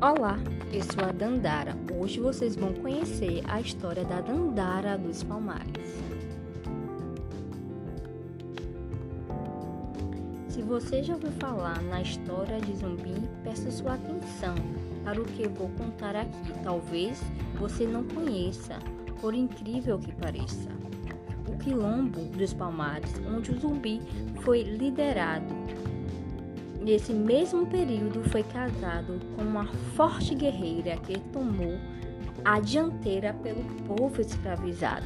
Olá, eu sou a Dandara. Hoje vocês vão conhecer a história da Dandara dos Palmares. Se você já ouviu falar na história de zumbi, peço sua atenção para o que vou contar aqui. Talvez você não conheça, por incrível que pareça. O Quilombo dos Palmares, onde o zumbi foi liderado Nesse mesmo período, foi casado com uma forte guerreira que tomou a dianteira pelo povo escravizado.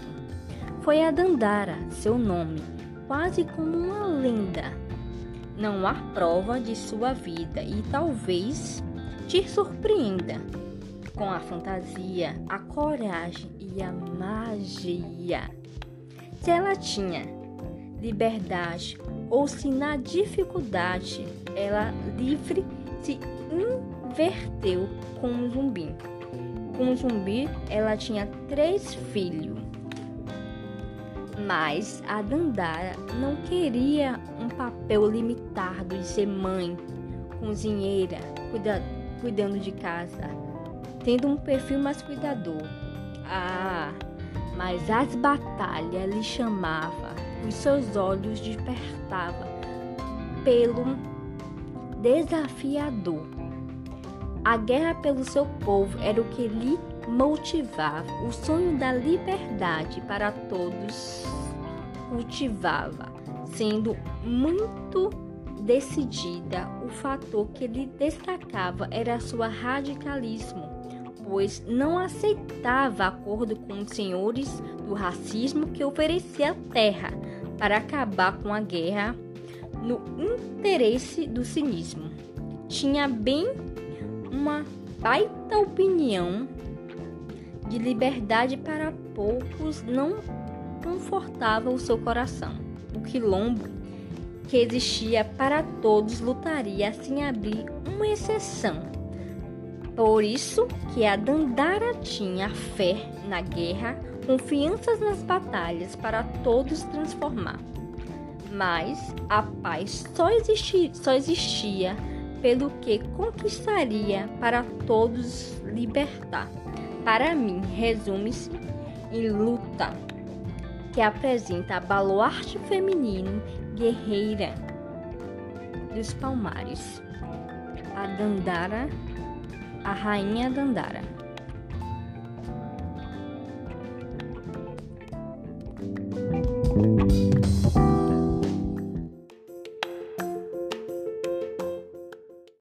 Foi a Dandara, seu nome, quase como uma lenda. Não há prova de sua vida e talvez te surpreenda com a fantasia, a coragem e a magia. Se ela tinha liberdade ou se na dificuldade ela livre se inverteu com o zumbi. Com o zumbi, ela tinha três filhos. Mas a Dandara não queria um papel limitado de ser mãe, cozinheira, cuida, cuidando de casa, tendo um perfil mais cuidador. Ah, mas as batalhas lhe chamavam, os seus olhos despertavam pelo desafiador. A guerra pelo seu povo era o que lhe motivava, o sonho da liberdade para todos cultivava, sendo muito decidida, o fator que lhe destacava era sua radicalismo, pois não aceitava acordo com os senhores do racismo que oferecia a terra para acabar com a guerra no interesse do cinismo. Tinha bem uma baita opinião de liberdade para poucos não confortava o seu coração. O quilombo que existia para todos lutaria sem abrir uma exceção. Por isso que a Dandara tinha fé na guerra, confianças nas batalhas para todos transformar mas a paz só existia, só existia pelo que conquistaria para todos libertar. Para mim, resume-se em luta, que apresenta a baluarte feminino guerreira dos palmares, a Dandara, a rainha Dandara.